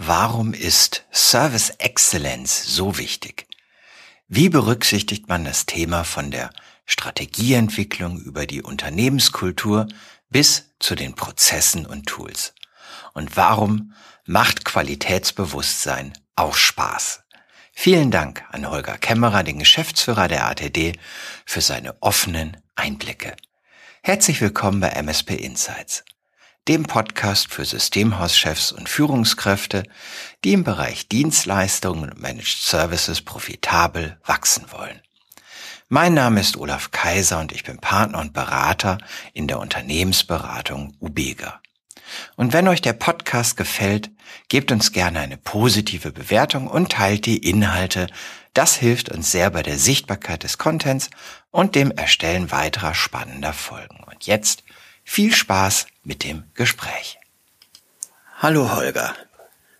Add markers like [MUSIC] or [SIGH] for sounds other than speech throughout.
Warum ist Service Excellence so wichtig? Wie berücksichtigt man das Thema von der Strategieentwicklung über die Unternehmenskultur bis zu den Prozessen und Tools? Und warum macht Qualitätsbewusstsein auch Spaß? Vielen Dank an Holger Kämmerer, den Geschäftsführer der ATD, für seine offenen Einblicke. Herzlich willkommen bei MSP Insights dem Podcast für Systemhauschefs und Führungskräfte, die im Bereich Dienstleistungen und Managed Services profitabel wachsen wollen. Mein Name ist Olaf Kaiser und ich bin Partner und Berater in der Unternehmensberatung Ubega. Und wenn euch der Podcast gefällt, gebt uns gerne eine positive Bewertung und teilt die Inhalte. Das hilft uns sehr bei der Sichtbarkeit des Contents und dem Erstellen weiterer spannender Folgen. Und jetzt viel Spaß mit dem Gespräch. Hallo Holger.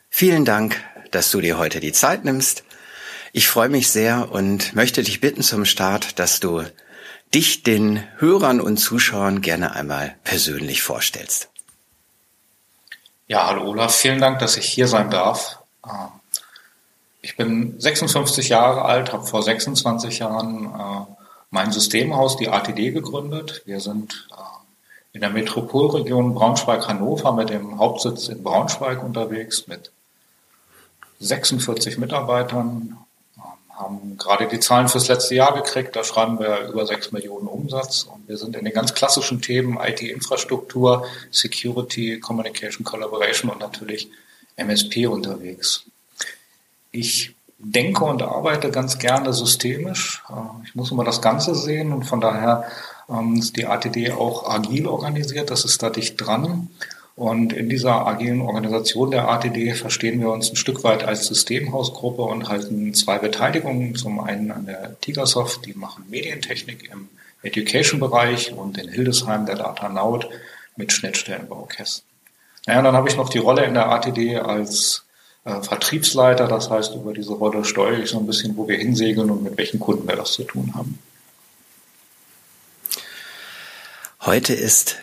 Vielen Dank, dass du dir heute die Zeit nimmst. Ich freue mich sehr und möchte dich bitten zum Start, dass du dich den Hörern und Zuschauern gerne einmal persönlich vorstellst. Ja, hallo Olaf, vielen Dank, dass ich hier sein darf. Ähm, ich bin 56 Jahre alt, habe vor 26 Jahren äh, mein Systemhaus, die ATD, gegründet. Wir sind äh, in der Metropolregion Braunschweig-Hannover mit dem Hauptsitz in Braunschweig unterwegs mit 46 Mitarbeitern, haben gerade die Zahlen fürs letzte Jahr gekriegt, da schreiben wir über 6 Millionen Umsatz und wir sind in den ganz klassischen Themen IT-Infrastruktur, Security, Communication, Collaboration und natürlich MSP unterwegs. Ich denke und arbeite ganz gerne systemisch. Ich muss immer das Ganze sehen und von daher die ATD auch agil organisiert, das ist da dicht dran. Und in dieser agilen Organisation der ATD verstehen wir uns ein Stück weit als Systemhausgruppe und halten zwei Beteiligungen. Zum einen an der Tigersoft, die machen Medientechnik im Education-Bereich und in Hildesheim der Data Naut mit Schnittstellenbaukästen. Naja, dann habe ich noch die Rolle in der ATD als äh, Vertriebsleiter. Das heißt, über diese Rolle steuere ich so ein bisschen, wo wir hinsegeln und mit welchen Kunden wir das zu tun haben. Heute ist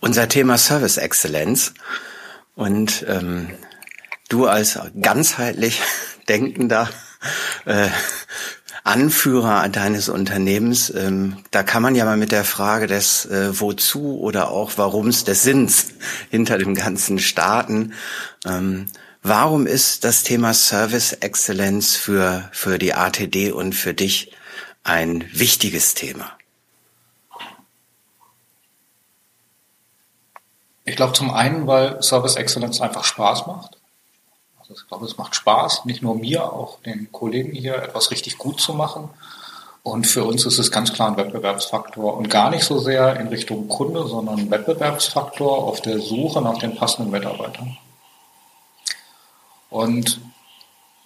unser Thema Service Exzellenz und ähm, du als ganzheitlich [LAUGHS] denkender äh, Anführer deines Unternehmens, ähm, da kann man ja mal mit der Frage des äh, Wozu oder auch Warums des Sinns [LAUGHS] hinter dem Ganzen starten. Ähm, warum ist das Thema Service Exzellenz für, für die ATD und für dich ein wichtiges Thema? Ich glaube zum einen, weil Service Excellence einfach Spaß macht. Also ich glaube, es macht Spaß, nicht nur mir, auch den Kollegen hier etwas richtig gut zu machen. Und für uns ist es ganz klar ein Wettbewerbsfaktor und gar nicht so sehr in Richtung Kunde, sondern ein Wettbewerbsfaktor auf der Suche nach den passenden Mitarbeitern. Und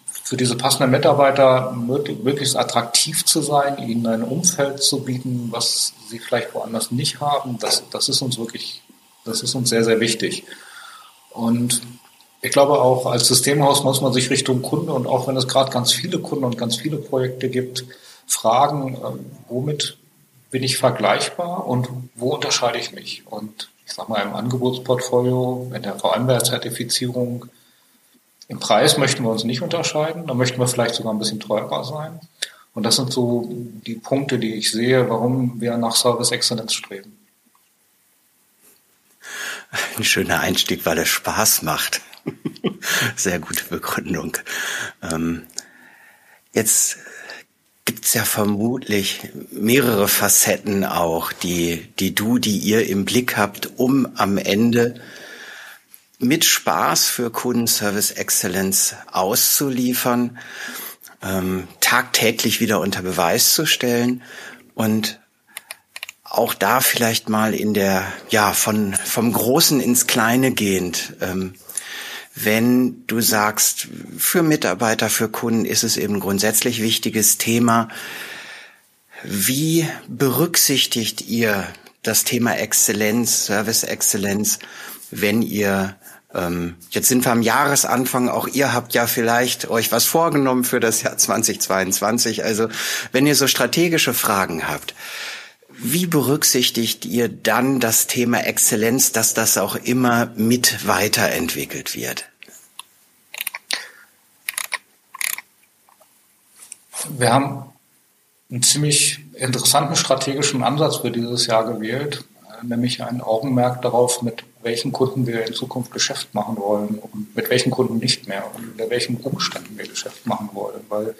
für diese passenden Mitarbeiter möglichst attraktiv zu sein, ihnen ein Umfeld zu bieten, was sie vielleicht woanders nicht haben, das, das ist uns wirklich das ist uns sehr, sehr wichtig. Und ich glaube auch als Systemhaus muss man sich Richtung Kunde und auch wenn es gerade ganz viele Kunden und ganz viele Projekte gibt, fragen, äh, womit bin ich vergleichbar und wo unterscheide ich mich? Und ich sage mal im Angebotsportfolio, in der VMware-Zertifizierung, im Preis möchten wir uns nicht unterscheiden, da möchten wir vielleicht sogar ein bisschen teurer sein. Und das sind so die Punkte, die ich sehe, warum wir nach Service Excellence streben. [LAUGHS] Ein schöner Einstieg, weil es Spaß macht. [LAUGHS] Sehr gute Begründung. Ähm, jetzt gibt's ja vermutlich mehrere Facetten auch, die, die du, die ihr im Blick habt, um am Ende mit Spaß für Kundenservice Excellence auszuliefern, ähm, tagtäglich wieder unter Beweis zu stellen und auch da vielleicht mal in der, ja, von, vom Großen ins Kleine gehend. Ähm, wenn du sagst, für Mitarbeiter, für Kunden ist es eben grundsätzlich wichtiges Thema. Wie berücksichtigt ihr das Thema Exzellenz, Service Exzellenz, wenn ihr ähm, jetzt sind wir am Jahresanfang, auch ihr habt ja vielleicht euch was vorgenommen für das Jahr [LAUGHS] 2022. Also wenn ihr so strategische Fragen habt, wie berücksichtigt ihr dann das Thema Exzellenz, dass das auch immer mit weiterentwickelt wird? Wir haben einen ziemlich interessanten strategischen Ansatz für dieses Jahr gewählt, nämlich ein Augenmerk darauf, mit welchen Kunden wir in Zukunft Geschäft machen wollen und mit welchen Kunden nicht mehr und unter welchen Umständen wir Geschäft machen wollen, weil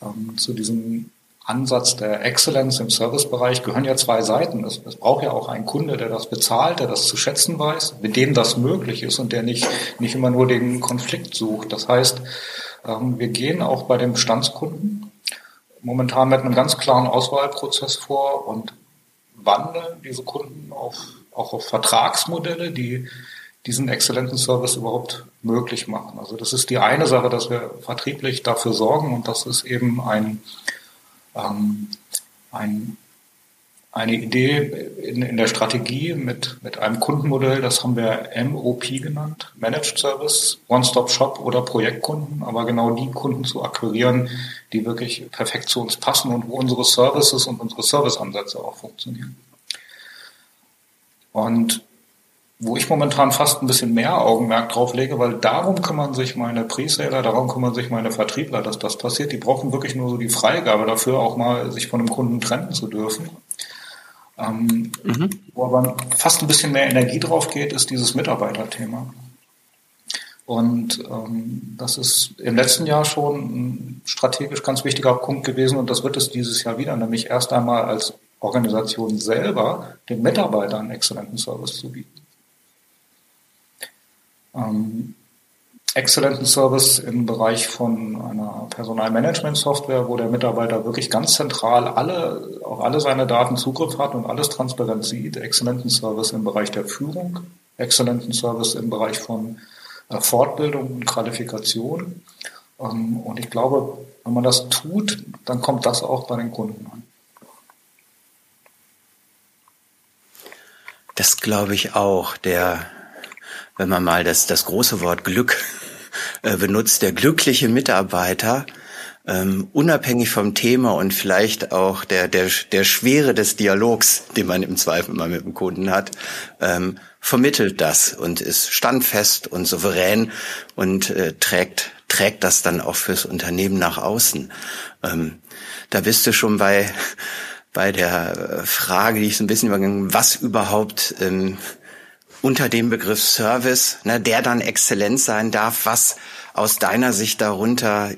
ähm, zu diesem Ansatz der Excellence im Servicebereich gehören ja zwei Seiten. Es, es, braucht ja auch einen Kunde, der das bezahlt, der das zu schätzen weiß, mit dem das möglich ist und der nicht, nicht immer nur den Konflikt sucht. Das heißt, ähm, wir gehen auch bei den Bestandskunden momentan mit einem ganz klaren Auswahlprozess vor und wandeln diese Kunden auf, auch auf Vertragsmodelle, die diesen exzellenten Service überhaupt möglich machen. Also das ist die eine Sache, dass wir vertrieblich dafür sorgen und das ist eben ein, ähm, ein eine Idee in, in der Strategie mit, mit einem Kundenmodell, das haben wir MOP genannt, Managed Service, One-Stop-Shop oder Projektkunden, aber genau die Kunden zu akquirieren, die wirklich perfekt zu uns passen und wo unsere Services und unsere Serviceansätze auch funktionieren. Und wo ich momentan fast ein bisschen mehr Augenmerk drauf lege, weil darum kümmern sich meine Preseller, darum kümmern sich meine Vertriebler, dass das passiert. Die brauchen wirklich nur so die Freigabe dafür, auch mal sich von einem Kunden trennen zu dürfen. Ähm, mhm. Wo aber fast ein bisschen mehr Energie drauf geht, ist dieses Mitarbeiterthema. Und ähm, das ist im letzten Jahr schon ein strategisch ganz wichtiger Punkt gewesen und das wird es dieses Jahr wieder, nämlich erst einmal als Organisation selber den Mitarbeitern einen exzellenten Service zu bieten. Ähm, exzellenten Service im Bereich von einer Personalmanagement-Software, wo der Mitarbeiter wirklich ganz zentral alle, auf alle seine Daten Zugriff hat und alles transparent sieht. Exzellenten Service im Bereich der Führung, exzellenten Service im Bereich von äh, Fortbildung und Qualifikation. Ähm, und ich glaube, wenn man das tut, dann kommt das auch bei den Kunden an. Das glaube ich auch. Der wenn man mal das, das große Wort Glück äh, benutzt, der glückliche Mitarbeiter, ähm, unabhängig vom Thema und vielleicht auch der, der, der Schwere des Dialogs, den man im Zweifel mal mit dem Kunden hat, ähm, vermittelt das und ist standfest und souverän und äh, trägt, trägt das dann auch fürs Unternehmen nach außen. Ähm, da bist du schon bei, bei der Frage, die ich so ein bisschen übergegangen, was überhaupt ähm, unter dem Begriff Service, ne, der dann Exzellenz sein darf, was aus deiner Sicht darunter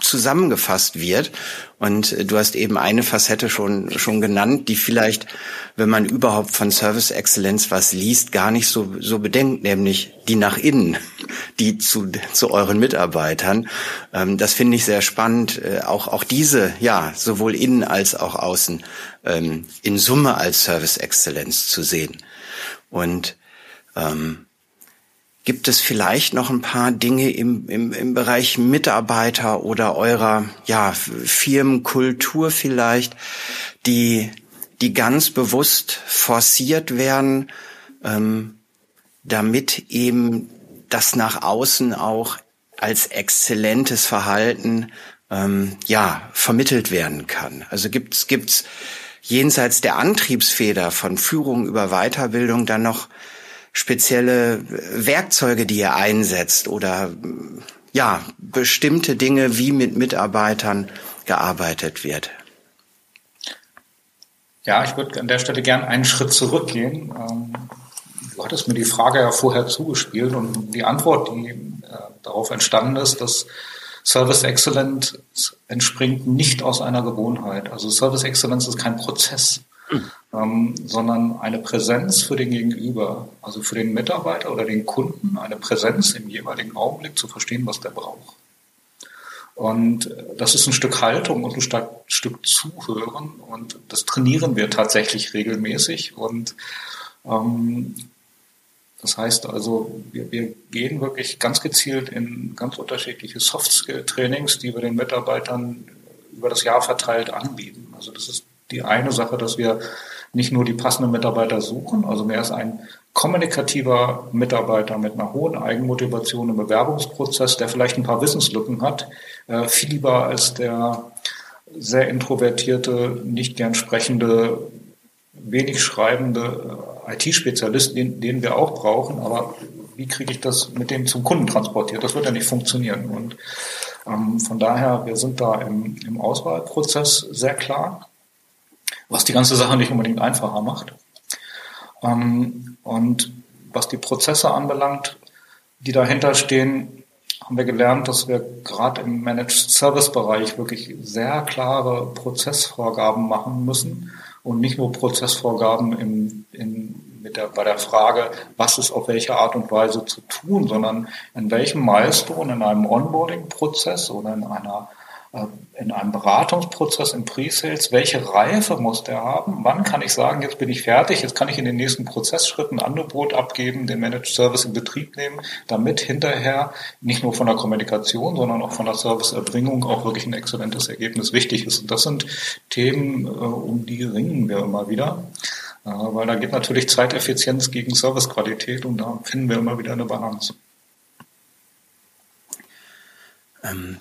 zusammengefasst wird. Und äh, du hast eben eine Facette schon, schon genannt, die vielleicht, wenn man überhaupt von Service Exzellenz was liest, gar nicht so, so bedenkt, nämlich die nach innen, [LAUGHS] die zu, zu euren Mitarbeitern. Ähm, das finde ich sehr spannend, äh, auch, auch diese, ja, sowohl innen als auch außen, ähm, in Summe als Service Exzellenz zu sehen. Und ähm, gibt es vielleicht noch ein paar Dinge im, im, im Bereich Mitarbeiter oder eurer ja, Firmenkultur vielleicht, die, die ganz bewusst forciert werden, ähm, damit eben das nach außen auch als exzellentes Verhalten ähm, ja vermittelt werden kann. Also gibt's gibt's jenseits der Antriebsfeder von Führung über Weiterbildung dann noch spezielle Werkzeuge, die ihr einsetzt oder ja, bestimmte Dinge, wie mit Mitarbeitern gearbeitet wird? Ja, ich würde an der Stelle gern einen Schritt zurückgehen. Ähm, du hattest mir die Frage ja vorher zugespielt und die Antwort, die äh, darauf entstanden ist, dass Service Excellence entspringt nicht aus einer Gewohnheit. Also Service Excellence ist kein Prozess ähm, sondern eine Präsenz für den Gegenüber, also für den Mitarbeiter oder den Kunden, eine Präsenz im jeweiligen Augenblick zu verstehen, was der braucht. Und äh, das ist ein Stück Haltung und ein Stück Zuhören und das trainieren wir tatsächlich regelmäßig und ähm, das heißt also, wir, wir gehen wirklich ganz gezielt in ganz unterschiedliche Soft-Skill-Trainings, die wir den Mitarbeitern über das Jahr verteilt anbieten. Also das ist die eine Sache, dass wir nicht nur die passenden Mitarbeiter suchen, also mehr ist ein kommunikativer Mitarbeiter mit einer hohen Eigenmotivation im Bewerbungsprozess, der vielleicht ein paar Wissenslücken hat, äh, viel lieber als der sehr introvertierte, nicht gern sprechende, wenig schreibende äh, IT-Spezialist, den, den wir auch brauchen, aber wie kriege ich das mit dem zum Kunden transportiert? Das wird ja nicht funktionieren. Und Ähm, von daher, wir sind da im, im Auswahlprozess sehr klar, was die ganze Sache nicht unbedingt einfacher macht. Ähm, und was die Prozesse anbelangt, die dahinter stehen, haben wir gelernt, dass wir gerade im Managed Service Bereich wirklich sehr klare Prozessvorgaben machen müssen und nicht nur Prozessvorgaben im, in, mit der, bei der Frage, was ist auf welche Art und Weise zu tun, sondern in welchem Milestone in einem Onboarding-Prozess oder in einer in einem Beratungsprozess im Pre-Sales, welche Reife muss der haben? Wann kann ich sagen, jetzt bin ich fertig, jetzt kann ich in den nächsten Prozessschritten ein Angebot abgeben, den Managed Service in Betrieb nehmen, damit hinterher nicht nur von der Kommunikation, sondern auch von der Serviceerbringung auch wirklich ein exzellentes Ergebnis wichtig ist. Und das sind Themen, äh, um die ringen wir immer wieder. Äh, weil da geht natürlich Zeiteffizienz gegen Servicequalität und da finden wir immer wieder eine Balance. Ähm,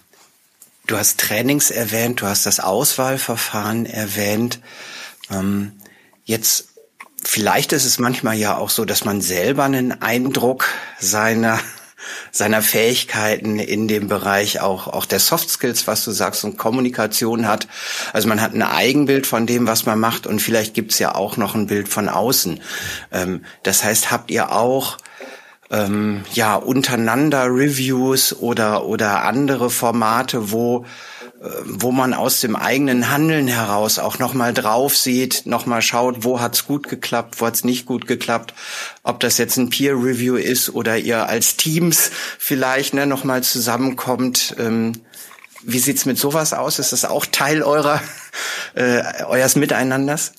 Du hast Trainings erwähnt, du hast das Auswahlverfahren erwähnt. Ähm, jetzt, vielleicht ist es manchmal ja auch so, dass man selber einen Eindruck seiner [LAUGHS] seiner Fähigkeiten in dem Bereich auch, auch der Soft Skills, was du sagst, und Kommunikation hat. Also man hat ein Eigenbild von dem, was man macht und vielleicht gibt's ja auch noch ein Bild von außen. Ähm, das heißt, habt ihr auch ähm, ja untereinander Reviews oder oder andere Formate, wo äh, wo man aus dem eigenen Handeln heraus auch noch mal drauf sieht, noch mal schaut, wo hat's gut geklappt, wo hat's nicht gut geklappt, ob das jetzt ein Peer Review ist oder ihr als Teams vielleicht ne, noch mal zusammenkommt. Ähm, wie sieht's mit sowas aus? Ist das auch Teil eurer [LAUGHS] äh, eures Miteinanders?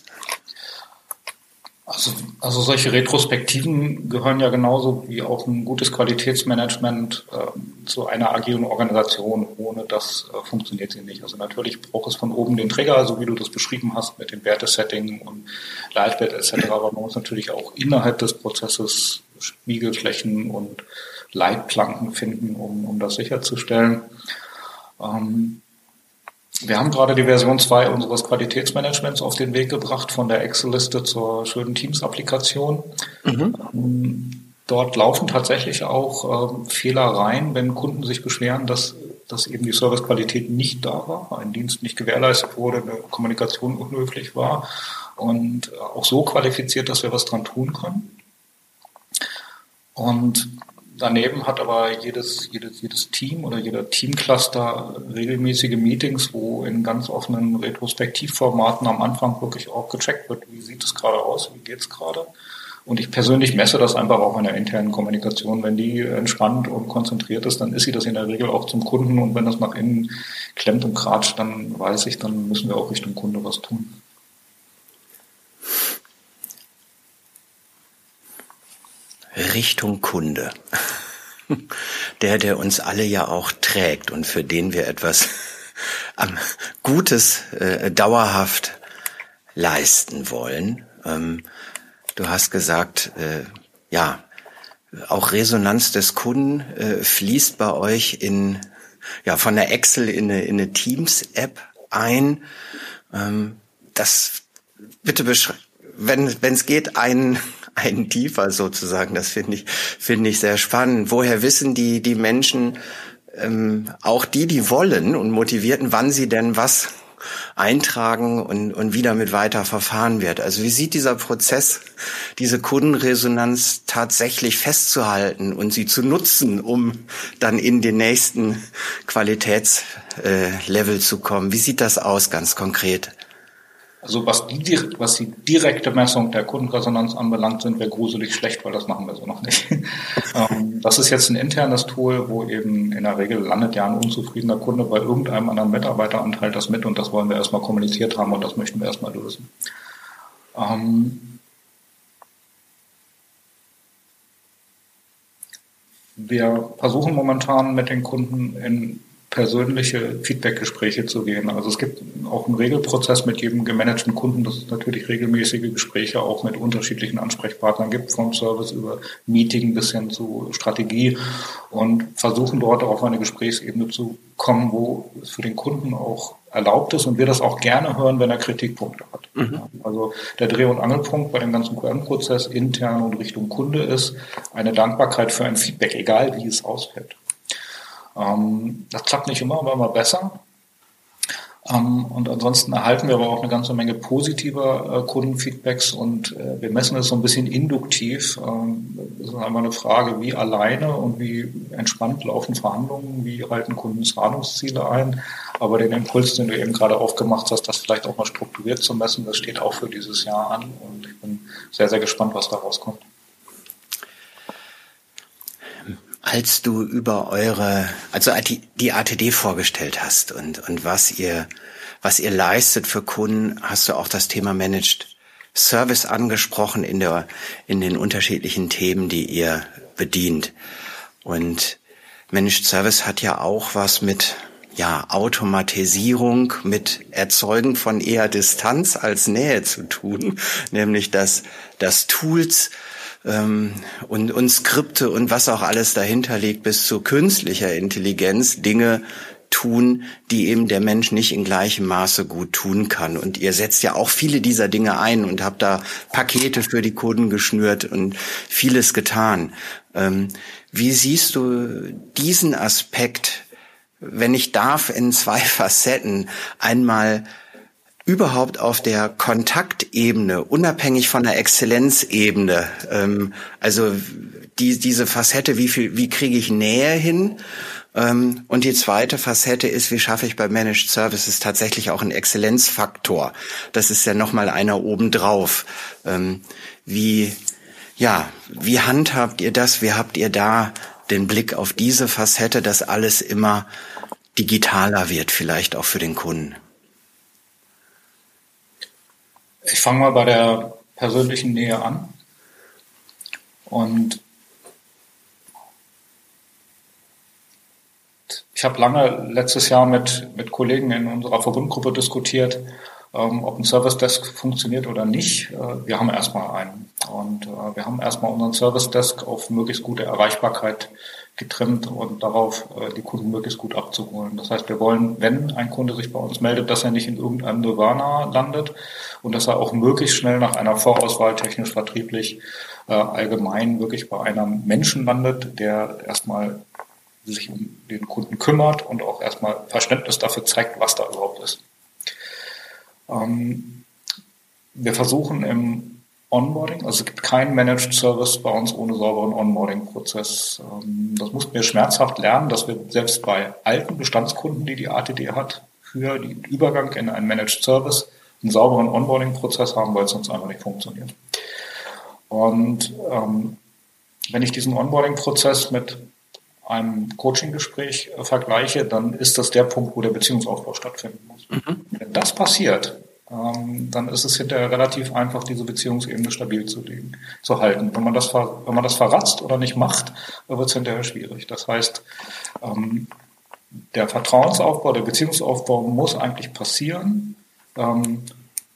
Also, also solche Retrospektiven gehören ja genauso wie auch ein gutes Qualitätsmanagement äh, zu einer agilen Organisation. Ohne das äh, funktioniert sie nicht. Also natürlich braucht es von oben den Trigger, so wie du das beschrieben hast mit dem Wertesetting und Leitwert etc. Aber man muss natürlich auch innerhalb des Prozesses Spiegelflächen und Leitplanken finden, um, um das sicherzustellen. Ähm, wir haben gerade die Version 2 unseres Qualitätsmanagements auf den Weg gebracht, von der Excel-Liste zur schönen Teams-Applikation. Mhm. Ähm, dort laufen tatsächlich auch äh, Fehler rein, wenn Kunden sich beschweren, dass, dass eben die Servicequalität nicht da war, ein Dienst nicht gewährleistet wurde, eine Kommunikation unhöflich war und äh, auch so qualifiziert, dass wir was dran tun können. Und Daneben hat aber jedes, jedes, jedes Team oder jeder Teamcluster regelmäßige Meetings, wo in ganz offenen Retrospektivformaten am Anfang wirklich auch gecheckt wird, wie sieht es gerade aus, wie geht es gerade. Und ich persönlich messe das einfach auch in der internen Kommunikation. Wenn die entspannt und konzentriert ist, dann ist sie das in der Regel auch zum Kunden. Und wenn das nach innen klemmt und kratscht, dann weiß ich, dann müssen wir auch Richtung Kunde was tun. Richtung Kunde. [LAUGHS] Der, der uns alle ja auch trägt und für den wir etwas [LAUGHS] Gutes äh, dauerhaft leisten wollen. Ähm, du hast gesagt, äh, ja, auch Resonanz des Kunden äh, fließt bei euch in ja von der Excel in eine, in eine Teams-App ein. Ähm, das bitte wenn wenn es geht, ein einen tiefer sozusagen. Das finde ich, finde ich sehr spannend. Woher wissen die, die Menschen, ähm, auch die, die wollen und motivierten, wann sie denn was eintragen und, und wie damit weiter verfahren wird. Also wie sieht dieser Prozess, diese Kundenresonanz tatsächlich festzuhalten und sie zu nutzen, um dann in den nächsten Qualitätslevel äh, zu kommen? Wie sieht das aus ganz konkret? Also was die, was die direkte Messung der Kundenresonanz anbelangt, sind wir gruselig schlecht, weil das machen wir so noch nicht. [LAUGHS] Ähm, das ist jetzt ein internes Tool, wo eben in der Regel landet ja ein unzufriedener Kunde bei irgendeinem anderen Mitarbeiteranteil das mit und das wollen wir erstmal kommuniziert haben und das möchten wir erstmal lösen. Ähm, wir versuchen momentan mit den Kunden in persönliche Feedbackgespräche zu gehen. Also es gibt auch einen Regelprozess mit jedem gemanagten Kunden, dass es natürlich regelmäßige Gespräche auch mit unterschiedlichen Ansprechpartnern gibt, vom Service über Meeting bis hin zu Strategie und versuchen dort auf eine Gesprächsebene zu kommen, wo es für den Kunden auch erlaubt ist und wir das auch gerne hören, wenn er Kritikpunkte hat. Mhm. Also der Dreh- und Angelpunkt bei dem ganzen QM-Prozess intern und Richtung Kunde ist eine Dankbarkeit für ein Feedback, egal wie es ausfällt. Ähm, das klappt nicht immer, aber immer besser. Ähm, und ansonsten erhalten wir aber auch eine ganze Menge positiver äh, Kundenfeedbacks und äh, wir messen es so ein bisschen induktiv. Ähm, es ist einmal eine Frage, wie alleine und wie entspannt laufen Verhandlungen, wie halten Kunden Zahlungsziele ein. Aber den Impuls, den du eben gerade aufgemacht hast, das vielleicht auch mal strukturiert zu messen, das steht auch für dieses Jahr an und ich bin sehr, sehr gespannt, was da rauskommt. Als du über eure, also die ATD vorgestellt hast und, und was ihr, was ihr leistet für Kunden, hast du auch das Thema Managed Service angesprochen in der, in den unterschiedlichen Themen, die ihr bedient. Und Managed Service hat ja auch was mit, ja, Automatisierung, mit Erzeugen von eher Distanz als Nähe zu tun, [LAUGHS] nämlich dass, dass Tools ähm, und, und Skripte und was auch alles dahinter liegt, bis zu künstlicher Intelligenz Dinge tun, die eben der Mensch nicht in gleichem Maße gut tun kann. Und ihr setzt ja auch viele dieser Dinge ein und habt da Pakete für die Kunden geschnürt und vieles getan. Ähm, wie siehst du diesen Aspekt, wenn ich darf, in zwei [LAUGHS] Facetten einmal überhaupt auf der Kontaktebene, unabhängig von der Exzellenzebene, ähm, also die, diese Facette, wie viel, wie kriege ich Nähe hin? Ähm, und die zweite Facette ist, wie schaffe ich bei Managed Services tatsächlich auch einen Exzellenzfaktor? Das ist ja nochmal einer obendrauf. Ähm, wie, ja, wie handhabt ihr das? Wie habt ihr da den Blick auf diese Facette, dass alles immer digitaler wird, vielleicht auch für den Kunden? Ich fange mal bei der persönlichen Nähe an. Und ich habe lange letztes Jahr mit, mit Kollegen in unserer Verbundgruppe diskutiert, ähm, ob ein Service Desk funktioniert oder nicht. Äh, wir haben erstmal einen. Und äh, wir haben erstmal unseren Service Desk auf möglichst gute Erreichbarkeit getrimmt und darauf äh, die Kunden möglichst gut abzuholen. Das heißt, wir wollen, wenn ein Kunde sich bei uns meldet, dass er nicht in irgendeinem Nirvana landet und dass er auch möglichst schnell nach einer Vorauswahl technisch vertrieblich äh, allgemein wirklich bei einem Menschen landet, der erstmal sich um den Kunden kümmert und auch erstmal Verständnis dafür zeigt, was da überhaupt ist. Ähm, wir versuchen im Onboarding. Also es gibt keinen Managed Service bei uns ohne sauberen Onboarding-Prozess. Ähm, das mussten wir schmerzhaft lernen, dass wir selbst bei alten Bestandskunden, die die ATD hat, für den Übergang in einen Managed Service einen sauberen Onboarding-Prozess haben, weil es sonst einfach nicht funktioniert. Und ähm, wenn ich diesen Onboarding-Prozess mit einem Coaching-Gespräch vergleiche, dann ist das der Punkt, wo der Beziehungsaufbau stattfinden muss. Mhm. Wenn das passiert, ähm, dann ist es hinterher relativ einfach, diese Beziehungsebene stabil zu, legen, zu halten. Wenn man das, wenn man das verratzt oder nicht macht, wird es hinterher schwierig. Das heißt, ähm, der Vertrauensaufbau, der Beziehungsaufbau muss eigentlich passieren, ähm,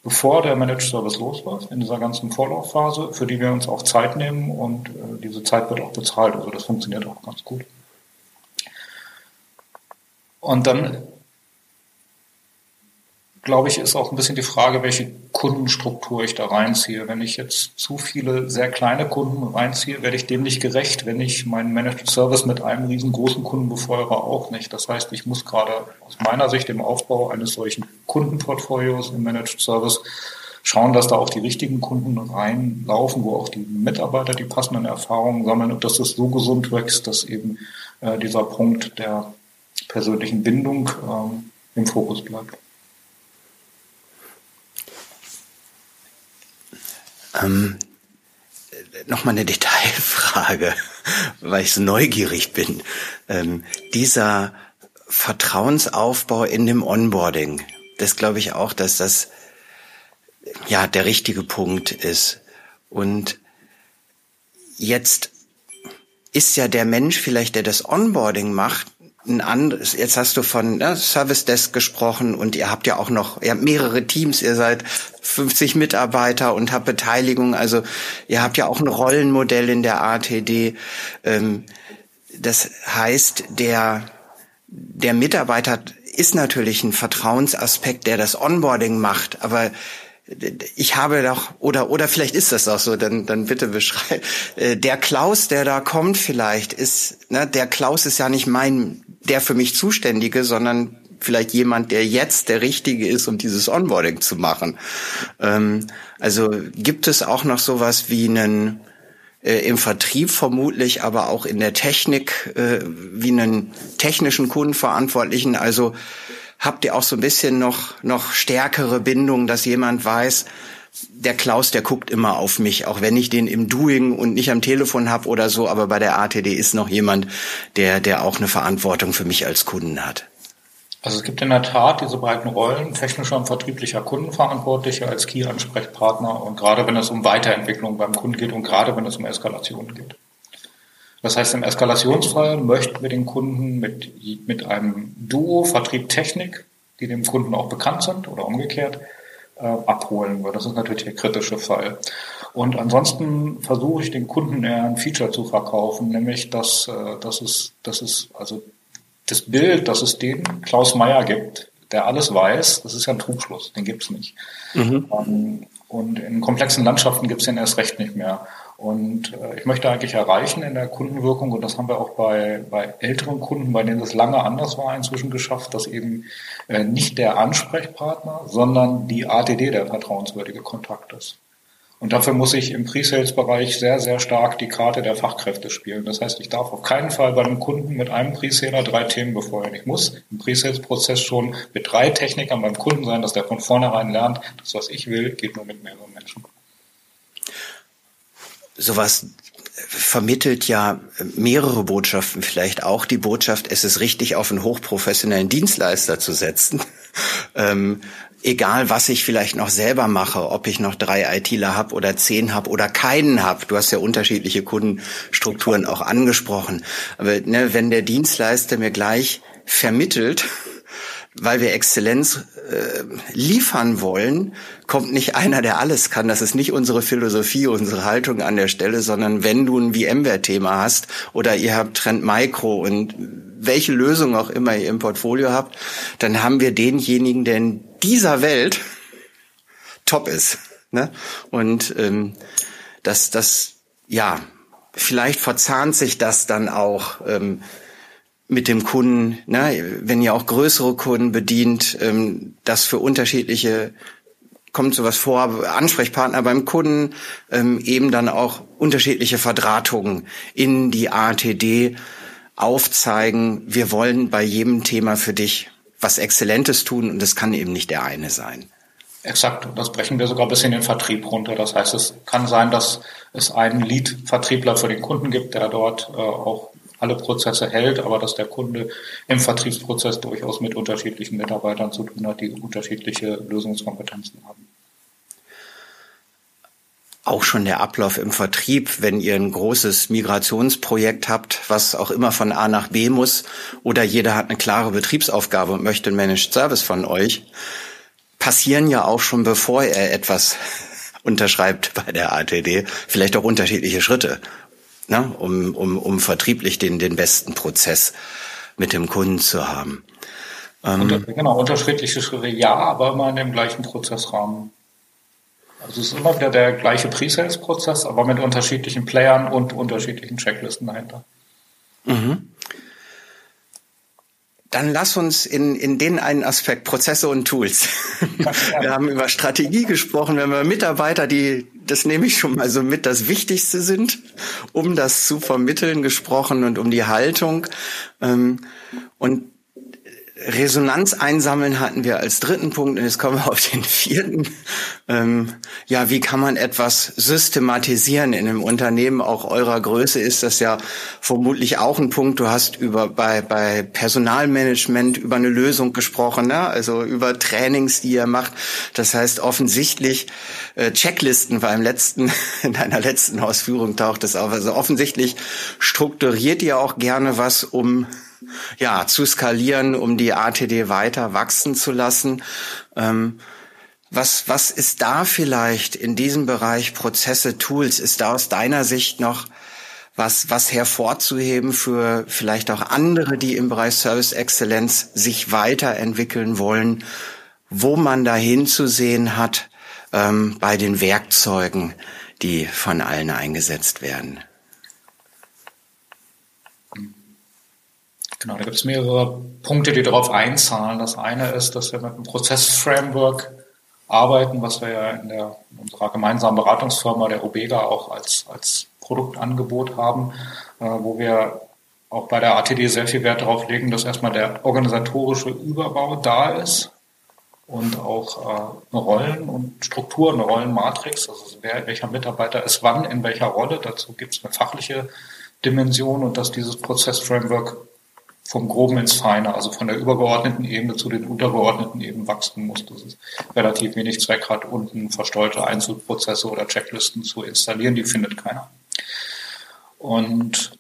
bevor der Managed Service losläuft, in dieser ganzen Vorlaufphase, für die wir uns auch Zeit nehmen und äh, diese Zeit wird auch bezahlt. Also das funktioniert auch ganz gut. Und dann glaube ich, ist auch ein bisschen die Frage, welche Kundenstruktur ich da reinziehe. Wenn ich jetzt zu viele sehr kleine Kunden reinziehe, werde ich dem nicht gerecht. Wenn ich meinen Managed Service mit einem riesengroßen Kunden befeuere, auch nicht. Das heißt, ich muss gerade aus meiner Sicht im Aufbau eines solchen Kundenportfolios im Managed Service schauen, dass da auch die richtigen Kunden reinlaufen, wo auch die Mitarbeiter die passenden Erfahrungen sammeln und dass es so gesund wächst, dass eben äh, dieser Punkt der persönlichen Bindung ähm, im Fokus bleibt. Ähm, Nochmal eine [LAUGHS] Detailfrage, weil ich so neugierig bin. Ähm, dieser Vertrauensaufbau in dem Onboarding, das glaube ich auch, dass das ja der richtige Punkt ist. Und jetzt ist ja der Mensch vielleicht, der das Onboarding macht, ein anderes, jetzt hast du von ne, Service Desk gesprochen und ihr habt ja auch noch, ihr habt mehrere Teams, ihr seid 50 Mitarbeiter und habt Beteiligung, also ihr habt ja auch ein Rollenmodell in der ATD. Ähm, das heißt, der, der Mitarbeiter ist natürlich ein Vertrauensaspekt, der das Onboarding macht, aber ich habe doch, oder, oder vielleicht ist das auch so, dann, dann bitte beschreib. Äh, der Klaus, der da kommt vielleicht, ist, ne, der Klaus ist ja nicht mein der für mich Zuständige, sondern vielleicht jemand, der jetzt der Richtige ist, um dieses Onboarding zu machen. Ähm, also gibt es auch noch sowas wie einen äh, im Vertrieb vermutlich, aber auch in der Technik äh, wie einen technischen Kundenverantwortlichen. Also habt ihr auch so ein bisschen noch noch stärkere Bindung, dass jemand weiß, der Klaus, der guckt immer auf mich, auch wenn ich den im Doing und nicht am Telefon habe oder so, aber bei der ATD ist noch jemand, der, der auch eine Verantwortung für mich als Kunden hat. Also es gibt in der Tat diese beiden Rollen, technischer und vertrieblicher Kundenverantwortlicher als Key-Ansprechpartner und gerade wenn es um Weiterentwicklung beim Kunden geht und gerade wenn es um Eskalation geht. Das heißt, im Eskalationsfall möchten wir den Kunden mit, mit einem Duo Vertrieb-Technik, die dem Kunden auch bekannt sind oder umgekehrt, äh, abholen, weil das ist natürlich der kritische Fall. Und ansonsten versuche ich den Kunden eher ein Feature zu verkaufen, nämlich dass, äh, dass es, dass es also das Bild, dass es den Klaus Meyer gibt, der alles weiß, das ist ja ein Trugschluss, den gibt's nicht. Mhm. Ähm, und in komplexen Landschaften gibt's den erst recht nicht mehr. Und äh, ich möchte eigentlich erreichen in der Kundenwirkung, und das haben wir auch bei, bei älteren Kunden, bei denen es lange anders war, inzwischen geschafft, dass eben äh, nicht der Ansprechpartner, sondern die ATD der vertrauenswürdige Kontakt ist. Und dafür muss ich im Pre-Sales-Bereich sehr, sehr stark die Karte der Fachkräfte spielen. Das heißt, ich darf auf keinen Fall bei einem Kunden mit einem Pre-Saler drei Themen befeuern. Ich muss im Pre-Sales-Prozess schon mit drei Technikern beim Kunden sein, dass der von vornherein lernt, das, was ich will, geht nur mit mehreren Menschen. Sowas vermittelt ja mehrere Botschaften, vielleicht auch die Botschaft, es ist richtig, auf einen hochprofessionellen Dienstleister zu setzen. [LAUGHS] Ähm, egal was ich vielleicht noch selber mache, ob ich noch drei ITler habe oder zehn habe oder keinen habe. Du hast ja unterschiedliche Kundenstrukturen auch angesprochen. Aber ne, wenn der Dienstleister mir gleich vermittelt, weil wir Exzellenz äh, liefern wollen, kommt nicht einer, der alles kann. Das ist nicht unsere Philosophie, unsere Haltung an der Stelle, sondern wenn du ein VMware-Thema hast oder ihr habt Trend Micro und welche Lösung auch immer ihr im Portfolio habt, dann haben wir denjenigen, der in dieser Welt top ist. Ne? Und ähm, das, das, ja, vielleicht verzahnt sich das dann auch ähm, mit dem Kunden, ne? wenn ihr auch größere Kunden bedient, ähm, das für unterschiedliche kommt sowas vor, Ansprechpartner beim Kunden, ähm, eben dann auch unterschiedliche Verdrahtungen in die ATD aufzeigen, wir wollen bei jedem Thema für dich was Exzellentes tun und das kann eben nicht der eine sein. Exakt, das brechen wir sogar bis in den Vertrieb runter. Das heißt, es kann sein, dass es einen Lead-Vertriebler für den Kunden gibt, der dort äh, auch alle Prozesse hält, aber dass der Kunde im Vertriebsprozess durchaus mit unterschiedlichen Mitarbeitern zu tun hat, die unterschiedliche Lösungskompetenzen haben. Auch schon der Ablauf im Vertrieb, wenn ihr ein großes Migrationsprojekt habt, was auch immer von A nach B muss, oder jeder hat eine klare Betriebsaufgabe und möchte einen Managed Service von euch, passieren ja auch schon bevor er etwas [LAUGHS] unterschreibt bei der ATD, vielleicht auch unterschiedliche Schritte, ne, um, um, um vertrieblich den, den besten Prozess mit dem Kunden zu haben. Ähm, genau, unterschiedliche Schritte, ja, aber immer in dem gleichen Prozessrahmen. Also es ist immer wieder der gleiche Pre-Sales-Prozess, aber mit unterschiedlichen Playern und unterschiedlichen Checklisten dahinter. Mhm. Dann lass uns in, in den einen Aspekt Prozesse und Tools. [LAUGHS] Wir haben über Strategie gesprochen, wir haben über Mitarbeiter, die, das nehme ich schon mal so mit, das Wichtigste sind, um das zu vermitteln gesprochen und um die Haltung. Ähm, und Resonanz einsammeln hatten wir als dritten Punkt und jetzt kommen wir auf den vierten. Ähm, ja, wie kann man etwas systematisieren in einem Unternehmen auch eurer Größe ist das ja vermutlich auch ein Punkt. Du hast über bei bei Personalmanagement über eine Lösung gesprochen, ne? also über Trainings, die ihr macht. Das heißt offensichtlich äh, Checklisten war im letzten [LAUGHS] in deiner letzten Ausführung taucht es auf. Also offensichtlich strukturiert ihr auch gerne was um ja, zu skalieren, um die ATD weiter wachsen zu lassen. Ähm, was, was ist da vielleicht in diesem Bereich Prozesse, Tools? Ist da aus deiner Sicht noch was, was hervorzuheben für vielleicht auch andere, die im Bereich Service Exzellenz sich weiterentwickeln wollen, wo man da hinzusehen hat ähm, bei den Werkzeugen, die von allen eingesetzt werden? Genau, da gibt es mehrere Punkte, die darauf einzahlen. Das eine ist, dass wir mit einem Prozessframework arbeiten, was wir ja in, der, in unserer gemeinsamen Beratungsfirma der Obega auch als, als Produktangebot haben, äh, wo wir auch bei der ATD sehr viel Wert darauf legen, dass erstmal der organisatorische Überbau da ist und auch äh, eine Rollen- und Struktur, eine Rollenmatrix, also wer, welcher Mitarbeiter ist wann in welcher Rolle. Dazu gibt es eine fachliche Dimension und dass dieses Prozessframework vom Groben ins Feine, also von der übergeordneten Ebene zu den untergeordneten Ebenen wachsen muss, dass es relativ wenig Zweck hat, unten versteuerte Einzelprozesse oder Checklisten zu installieren, die findet keiner. Und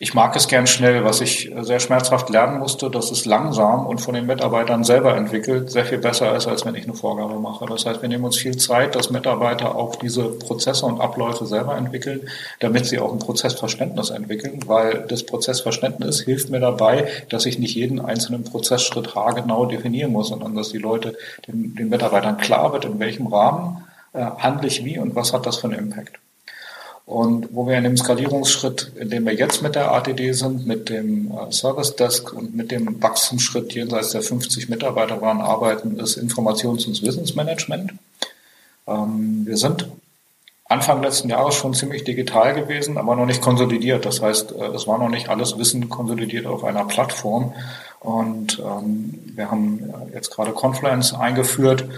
ich mag es gern schnell. Was ich sehr schmerzhaft lernen musste, dass es langsam und von den Mitarbeitern selber entwickelt sehr viel besser ist, als wenn ich eine Vorgabe mache. Das heißt, wir nehmen uns viel Zeit, dass Mitarbeiter auch diese Prozesse und Abläufe selber entwickeln, damit sie auch ein Prozessverständnis entwickeln, weil das Prozessverständnis hilft mir dabei, dass ich nicht jeden einzelnen Prozessschritt haargenau definieren muss, sondern dass die Leute, den, den Mitarbeitern klar wird, in welchem Rahmen äh, handle ich wie und was hat das für einen Impact. Und wo wir in dem Skalierungsschritt, in dem wir jetzt mit der ATD sind, mit dem äh, Service Desk und mit dem Wachstumsschritt jenseits der 50 Mitarbeiter waren, arbeiten, ist Informations- und Wissensmanagement. Ähm, wir sind Anfang letzten Jahres schon ziemlich digital gewesen, aber noch nicht konsolidiert. Das heißt, äh, es war noch nicht alles Wissen konsolidiert auf einer Plattform. Und ähm, wir haben jetzt gerade Confluence eingeführt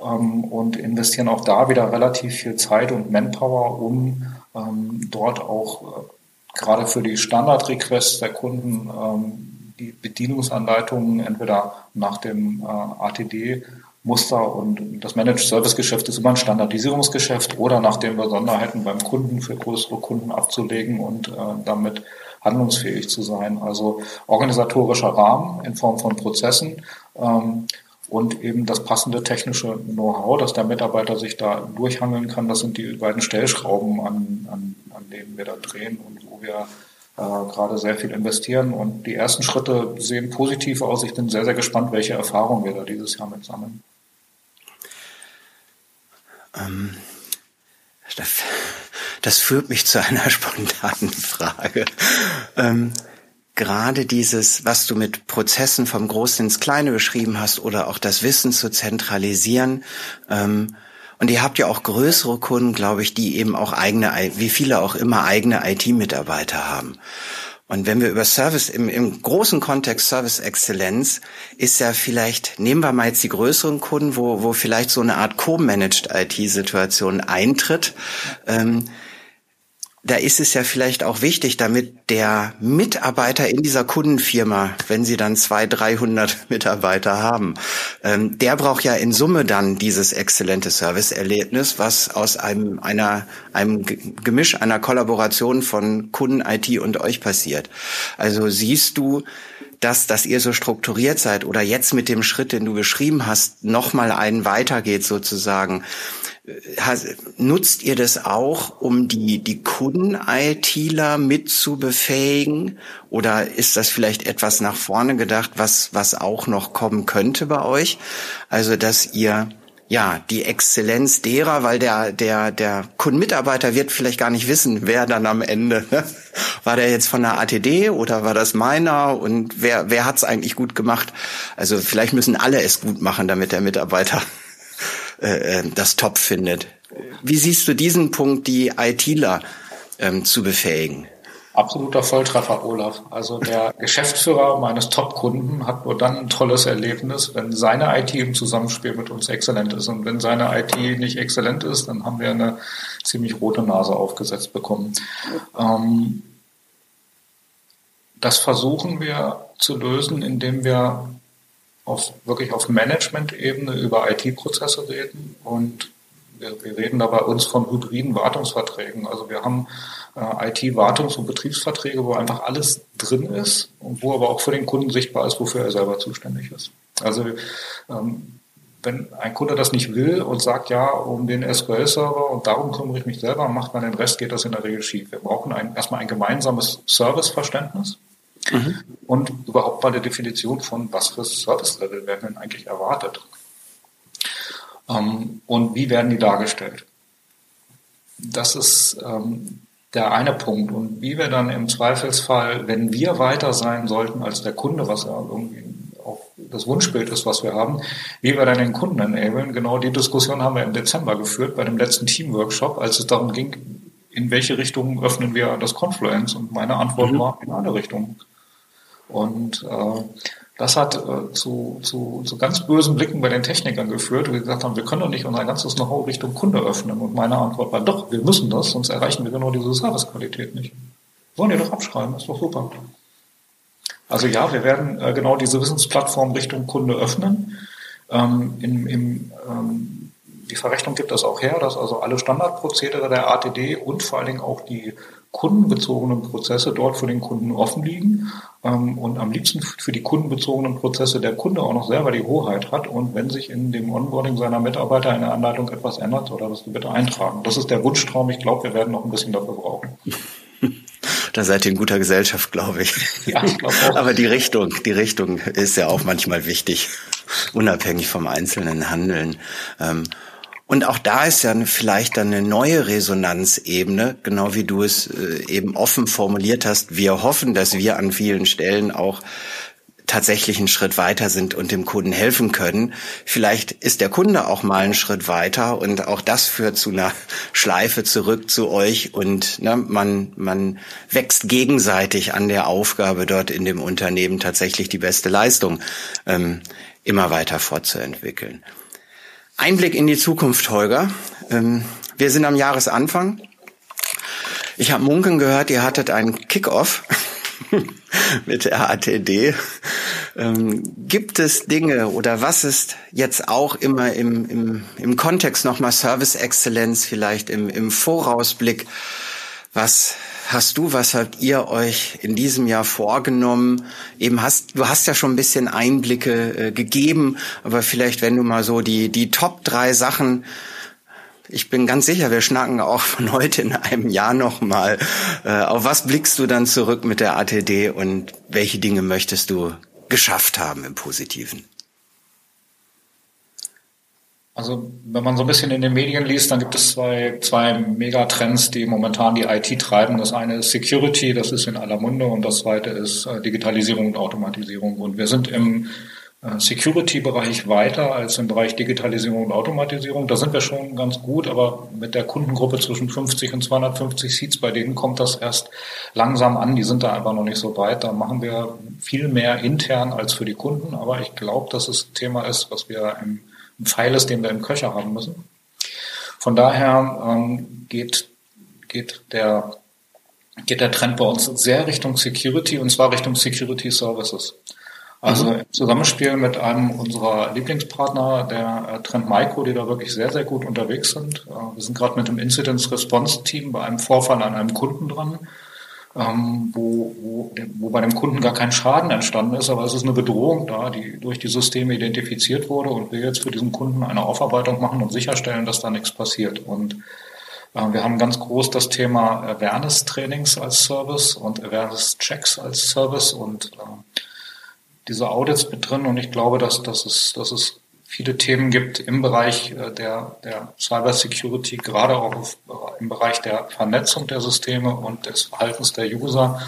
ähm, und investieren auch da wieder relativ viel Zeit und Manpower, um ähm, dort auch äh, gerade für die Standardrequests der Kunden ähm, die Bedienungsanleitungen entweder nach dem äh, ATD Muster und das Managed Service Geschäft ist immer ein Standardisierungsgeschäft oder nach den Besonderheiten beim Kunden für größere Kunden abzulegen und äh, damit handlungsfähig zu sein. Also organisatorischer Rahmen in Form von Prozessen ähm, und eben das passende technische Know-how, dass der Mitarbeiter sich da durchhangeln kann. Das sind die beiden Stellschrauben, an, an, an denen wir da drehen und wo wir äh, gerade sehr viel investieren. Und die ersten Schritte sehen positiv aus. Ich bin sehr, sehr gespannt, welche Erfahrungen wir da dieses Jahr mit sammeln. Ähm, das, das, führt mich zu einer [LAUGHS] spontanen Frage. Ähm, gerade dieses, was du mit Prozessen vom Großen ins Kleine beschrieben hast oder auch das Wissen zu zentralisieren. Ähm, und ihr habt ja auch größere Kunden, glaube ich, die eben auch eigene, wie viele auch immer eigene IT-Mitarbeiter haben. Und wenn wir über Service im, im großen Kontext Service Exzellenz ist ja vielleicht, nehmen wir mal jetzt die größeren Kunden, wo, wo vielleicht so eine Art co-managed IT-Situation eintritt. Ähm, da ist es ja vielleicht auch wichtig, damit der Mitarbeiter in dieser Kundenfirma, wenn sie dann zwei, 300 [LAUGHS] Mitarbeiter haben, ähm, der braucht ja in Summe dann dieses exzellente Serviceerlebnis, was aus einem, einer, einem Gemisch, einer Kollaboration von Kunden, IT und euch passiert. Also siehst du, dass, dass ihr so strukturiert seid oder jetzt mit dem Schritt, den du beschrieben hast, nochmal einen weitergeht sozusagen, nutzt ihr das auch, um die, die Kunden-ITler mit zu befähigen? Oder ist das vielleicht etwas nach vorne gedacht, was, was auch noch kommen könnte bei euch? Also, dass ihr, ja, die Exzellenz derer, weil der, der, der Kundenmitarbeiter wird vielleicht gar nicht wissen, wer dann am Ende, ne? war der jetzt von der ATD oder war das meiner und wer, wer hat's eigentlich gut gemacht? Also vielleicht müssen alle es gut machen, damit der Mitarbeiter äh, äh, das top findet. Wie siehst du diesen Punkt, die ITler ähm, zu befähigen? Absoluter Volltreffer, Olaf. Also der [LAUGHS] Geschäftsführer meines Top-Kunden hat nur dann ein tolles Erlebnis, wenn seine IT im Zusammenspiel mit uns exzellent ist. Und wenn seine IT nicht exzellent ist, dann haben wir eine ziemlich rote Nase aufgesetzt bekommen. Ähm, das versuchen wir zu lösen, indem wir auf, wirklich auf Management-Ebene über IT-Prozesse reden und wir, reden da bei uns von hybriden Wartungsverträgen. Also wir haben äh, IT-Wartungs- und Betriebsverträge, wo einfach alles drin ist und wo aber auch für den Kunden sichtbar ist, wofür er selber zuständig ist. Also ähm, wenn ein Kunde das nicht will und sagt, ja, um den SQL-Server und darum kümmere ich mich selber, macht man den Rest, geht das in der Regel schief. Wir brauchen ein, erstmal ein gemeinsames Serviceverständnis Mhm. Und überhaupt mal eine Definition von, was für Service-Level werden denn eigentlich erwartet? Ähm, und wie werden die dargestellt? Das ist ähm, der eine Punkt. Und wie wir dann im Zweifelsfall, wenn wir weiter sein sollten als der Kunde, was ja irgendwie auch das Wunschbild ist, was wir haben, wie wir dann den Kunden enablen, genau die Diskussion haben wir im Dezember geführt bei dem letzten Teamworkshop, als es darum ging, in welche Richtung öffnen wir das Confluence? Und meine Antwort mhm. war in alle Richtungen. Und äh, das hat äh, zu, zu, zu ganz bösen Blicken bei den Technikern geführt, die gesagt haben, wir können doch nicht unser ganzes Know-how Richtung Kunde öffnen. Und meine Antwort war, doch, wir müssen das, sonst erreichen wir genau diese Servicequalität nicht. Wollen die doch abschreiben, ist doch super. Also ja, wir werden äh, genau diese Wissensplattform Richtung Kunde öffnen. Ähm, im, im, ähm, die Verrechnung gibt das auch her, dass also alle Standardprozedere der ATD und vor allen Dingen auch die kundenbezogenen Prozesse dort für den Kunden offen liegen ähm, und am liebsten für die kundenbezogenen Prozesse der Kunde auch noch selber die Hoheit hat und wenn sich in dem Onboarding seiner Mitarbeiter in der Anleitung etwas ändert, soll er das bitte eintragen. Das ist der Wunschtraum. Ich glaube, wir werden noch ein bisschen dafür brauchen. Da seid ihr in guter Gesellschaft, glaube ich. Ja, ich glaube auch. Aber die Richtung, die Richtung ist ja auch manchmal wichtig, unabhängig vom einzelnen Handeln. Ähm, und auch da ist ja vielleicht dann eine neue Resonanzebene, genau wie du es äh, eben offen formuliert hast. Wir hoffen, dass wir an vielen Stellen auch tatsächlich einen Schritt weiter sind und dem Kunden helfen können. Vielleicht ist der Kunde auch mal einen Schritt weiter und auch das führt zu einer Schleife zurück zu euch und ne, man, man wächst gegenseitig an der Aufgabe, dort in dem Unternehmen tatsächlich die beste Leistung ähm, immer weiter fortzuentwickeln. Einblick in die Zukunft, Holger. Ähm, wir sind am Jahresanfang. Ich habe Munken gehört, ihr hattet einen Kickoff [LAUGHS] mit der ATD. Ähm, gibt es Dinge oder was ist jetzt auch immer im, im, im Kontext nochmal Service Exzellenz, vielleicht im, im Vorausblick, was hast du, was habt ihr euch in diesem Jahr vorgenommen? Eben hast, du hast ja schon ein bisschen Einblicke äh, gegeben, aber vielleicht, wenn du mal so die, die Top drei Sachen ich bin ganz sicher, wir schnacken auch von heute in einem Jahr nochmal. Äh, auf was blickst du dann zurück mit der ATD und welche Dinge möchtest du geschafft haben im Positiven? Also wenn man so ein bisschen in den Medien liest, dann gibt es zwei, zwei Megatrends, die momentan die IT treiben. Das eine ist Security, das ist in aller Munde, und das zweite ist äh, Digitalisierung und Automatisierung. Und wir sind im äh, Security-Bereich weiter als im Bereich Digitalisierung und Automatisierung. Da sind wir schon ganz gut, aber mit der Kundengruppe zwischen 50 und 250 Seats, bei denen kommt das erst langsam an. Die sind da einfach noch nicht so weit. Da machen wir viel mehr intern als für die Kunden. Aber ich glaube, dass es ein Thema ist, was wir im ein Pfeil ist, den wir im Köcher haben müssen. Von daher ähm, geht, geht, der, geht der Trend bei uns sehr Richtung Security und zwar Richtung Security Services. Also mhm. im Zusammenspiel mit einem unserer Lieblingspartner, der äh, Trend Micro, die da wirklich sehr, sehr gut unterwegs sind. Äh, wir sind gerade mit dem Incidence Response Team bei einem Vorfall an einem Kunden dran ähm, wo, wo, wo bei dem Kunden gar kein Schaden entstanden ist, aber es ist eine Bedrohung da, die durch die Systeme identifiziert wurde und wir jetzt für diesen Kunden eine Aufarbeitung machen und sicherstellen, dass da nichts passiert. Und äh, wir haben ganz groß das Thema Awareness-Trainings als Service und Awareness-Checks als Service und äh, diese Audits mit drin und ich glaube, dass, dass, es, dass es viele Themen gibt im Bereich äh, der, der Cyber Security, gerade auch auf, im Bereich der Vernetzung der Systeme und des Verhaltens der User,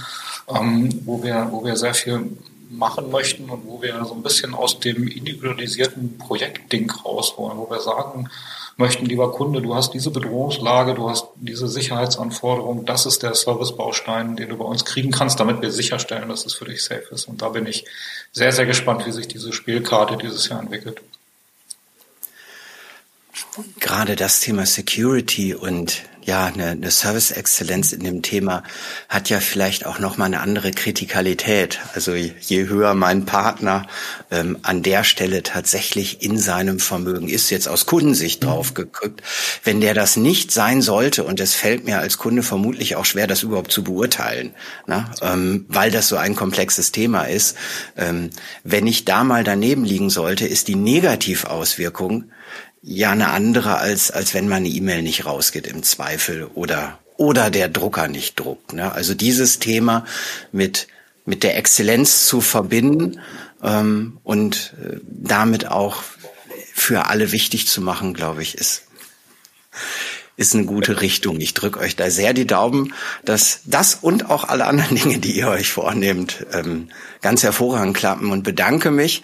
ähm, wo, wir, wo wir sehr viel machen möchten und wo wir so ein bisschen aus dem individualisierten Projektding raus wollen, wo wir sagen möchten, lieber Kunde, du hast diese Bedrohungslage, du hast diese Sicherheitsanforderung, das ist der Servicebaustein, den du bei uns kriegen kannst, damit wir sicherstellen, dass es für dich safe ist. Und da bin ich sehr, sehr gespannt, wie sich diese Spielkarte dieses Jahr entwickelt gerade das Thema Security und ja, eine, eine Service-Exzellenz in dem Thema hat ja vielleicht auch nochmal eine andere Kritikalität. Also je höher mein Partner ähm, an der Stelle tatsächlich in seinem Vermögen ist, jetzt aus Kundensicht mhm. drauf geguckt, wenn der das nicht sein sollte, und es fällt mir als Kunde vermutlich auch schwer, das überhaupt zu beurteilen, ne? ähm, weil das so ein komplexes Thema ist, ähm, wenn ich da mal daneben liegen sollte, ist die Negativauswirkung ja eine andere, als, als wenn meine E-Mail nicht rausgeht im Zweifel oder, oder der Drucker nicht druckt. Ne? Also dieses Thema mit, mit der Exzellenz zu verbinden ähm, und äh, damit auch für alle wichtig zu machen, glaube ich, ist ist eine gute Richtung. Ich drücke euch da sehr die Daumen, dass das und auch alle anderen [LAUGHS] Dinge, die ihr euch vornehmt, ähm, ganz hervorragend klappen und bedanke mich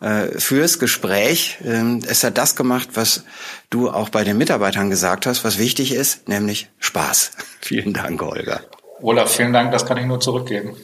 äh, fürs Gespräch. Ähm, es hat das gemacht, was du auch bei den Mitarbeitern gesagt hast, was wichtig ist, nämlich Spaß. [LAUGHS] Vielen Dank, Olga. Olaf, vielen Dank, das kann ich nur zurückgeben.